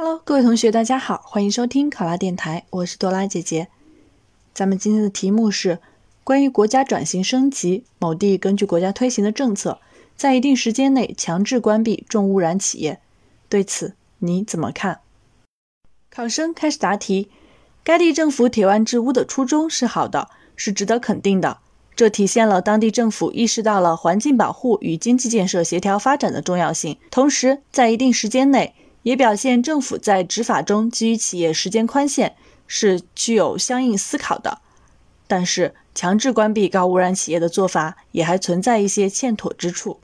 Hello，各位同学，大家好，欢迎收听考拉电台，我是多拉姐姐。咱们今天的题目是关于国家转型升级，某地根据国家推行的政策，在一定时间内强制关闭重污染企业，对此你怎么看？考生开始答题。该地政府铁腕治污的初衷是好的，是值得肯定的。这体现了当地政府意识到了环境保护与经济建设协调发展的重要性，同时在一定时间内，也表现政府在执法中给予企业时间宽限是具有相应思考的。但是，强制关闭高污染企业的做法也还存在一些欠妥之处。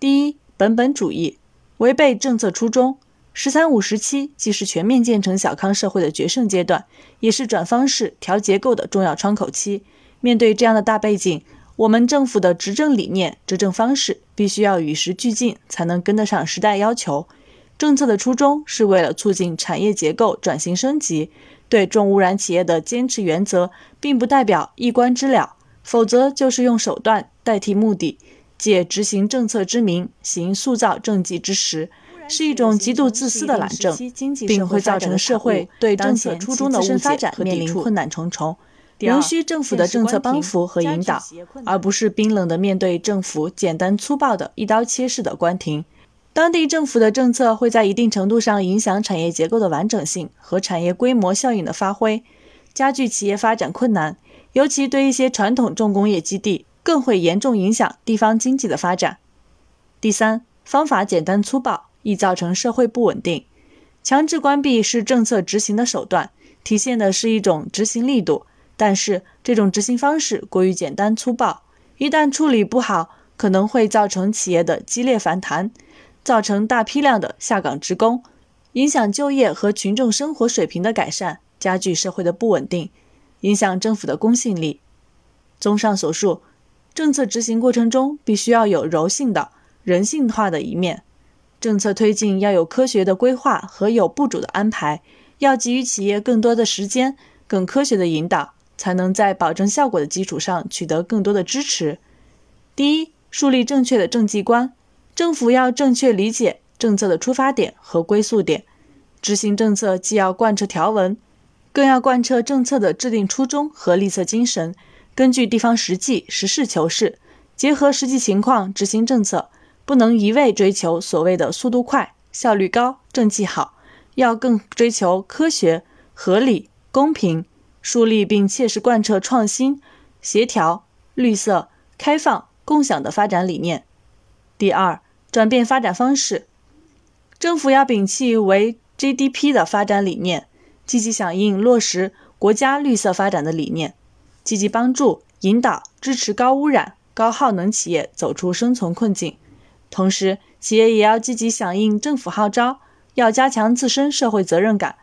第一，本本主义，违背政策初衷。“十三五”时期既是全面建成小康社会的决胜阶段，也是转方式、调结构的重要窗口期。面对这样的大背景，我们政府的执政理念、执政方式必须要与时俱进，才能跟得上时代要求。政策的初衷是为了促进产业结构转型升级，对重污染企业的坚持原则，并不代表一关之了，否则就是用手段代替目的，借执行政策之名行塑造政绩之实。是一种极度自私的懒政，并会造成社会对政策初衷的误解和面临困难重重。仍需政府的政策帮扶和引导，而不是冰冷的面对政府简单粗暴的一刀切式的关停。当地政府的政策会在一定程度上影响产业结构的完整性和产业规模效应的发挥，加剧企业发展困难，尤其对一些传统重工业基地，更会严重影响地方经济的发展。第三，方法简单粗暴。易造成社会不稳定。强制关闭是政策执行的手段，体现的是一种执行力度。但是，这种执行方式过于简单粗暴，一旦处理不好，可能会造成企业的激烈反弹，造成大批量的下岗职工，影响就业和群众生活水平的改善，加剧社会的不稳定，影响政府的公信力。综上所述，政策执行过程中必须要有柔性的、人性化的一面。政策推进要有科学的规划和有步骤的安排，要给予企业更多的时间、更科学的引导，才能在保证效果的基础上取得更多的支持。第一，树立正确的政绩观，政府要正确理解政策的出发点和归宿点，执行政策既要贯彻条文，更要贯彻政策的制定初衷和立策精神，根据地方实际、实事求是，结合实际情况执行政策。不能一味追求所谓的速度快、效率高、政绩好，要更追求科学、合理、公平，树立并切实贯彻创新、协调、绿色、开放、共享的发展理念。第二，转变发展方式，政府要摒弃为 GDP 的发展理念，积极响应落实国家绿色发展的理念，积极帮助、引导、支持高污染、高耗能企业走出生存困境。同时，企业也要积极响应政府号召，要加强自身社会责任感，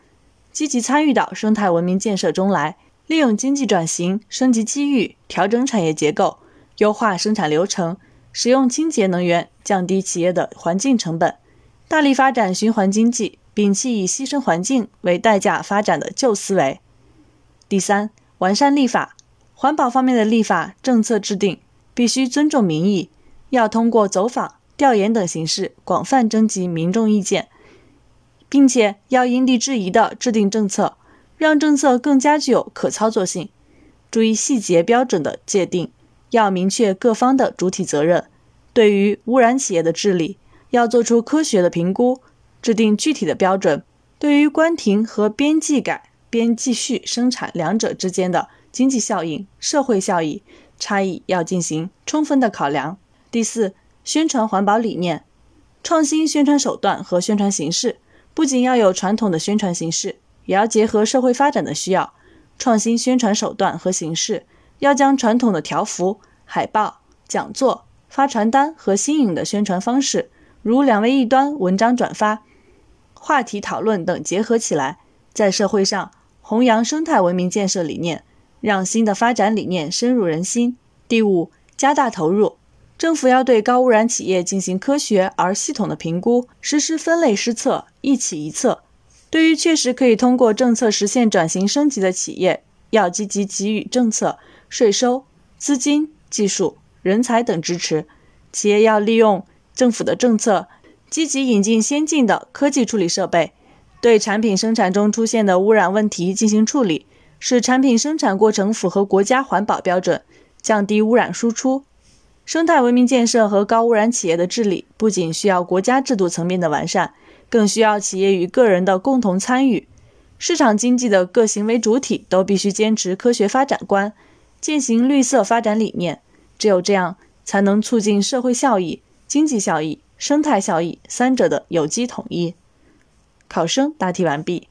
积极参与到生态文明建设中来，利用经济转型升级机遇，调整产业结构，优化生产流程，使用清洁能源，降低企业的环境成本，大力发展循环经济，摒弃以牺牲环境为代价发展的旧思维。第三，完善立法，环保方面的立法政策制定必须尊重民意，要通过走访。调研等形式广泛征集民众意见，并且要因地制宜地制定政策，让政策更加具有可操作性。注意细节标准的界定，要明确各方的主体责任。对于污染企业的治理，要做出科学的评估，制定具体的标准。对于关停和边际改、边继续生产两者之间的经济效应、社会效益差异，要进行充分的考量。第四。宣传环保理念，创新宣传手段和宣传形式，不仅要有传统的宣传形式，也要结合社会发展的需要。创新宣传手段和形式，要将传统的条幅、海报、讲座、发传单和新颖的宣传方式，如两位一端、文章转发、话题讨论等结合起来，在社会上弘扬生态文明建设理念，让新的发展理念深入人心。第五，加大投入。政府要对高污染企业进行科学而系统的评估，实施分类施策，一企一策。对于确实可以通过政策实现转型升级的企业，要积极给予政策、税收、资金、技术、人才等支持。企业要利用政府的政策，积极引进先进的科技处理设备。对产品生产中出现的污染问题进行处理，使产品生产过程符合国家环保标准，降低污染输出。生态文明建设和高污染企业的治理，不仅需要国家制度层面的完善，更需要企业与个人的共同参与。市场经济的各行为主体都必须坚持科学发展观，践行绿色发展理念。只有这样，才能促进社会效益、经济效益、生态效益三者的有机统一。考生答题完毕。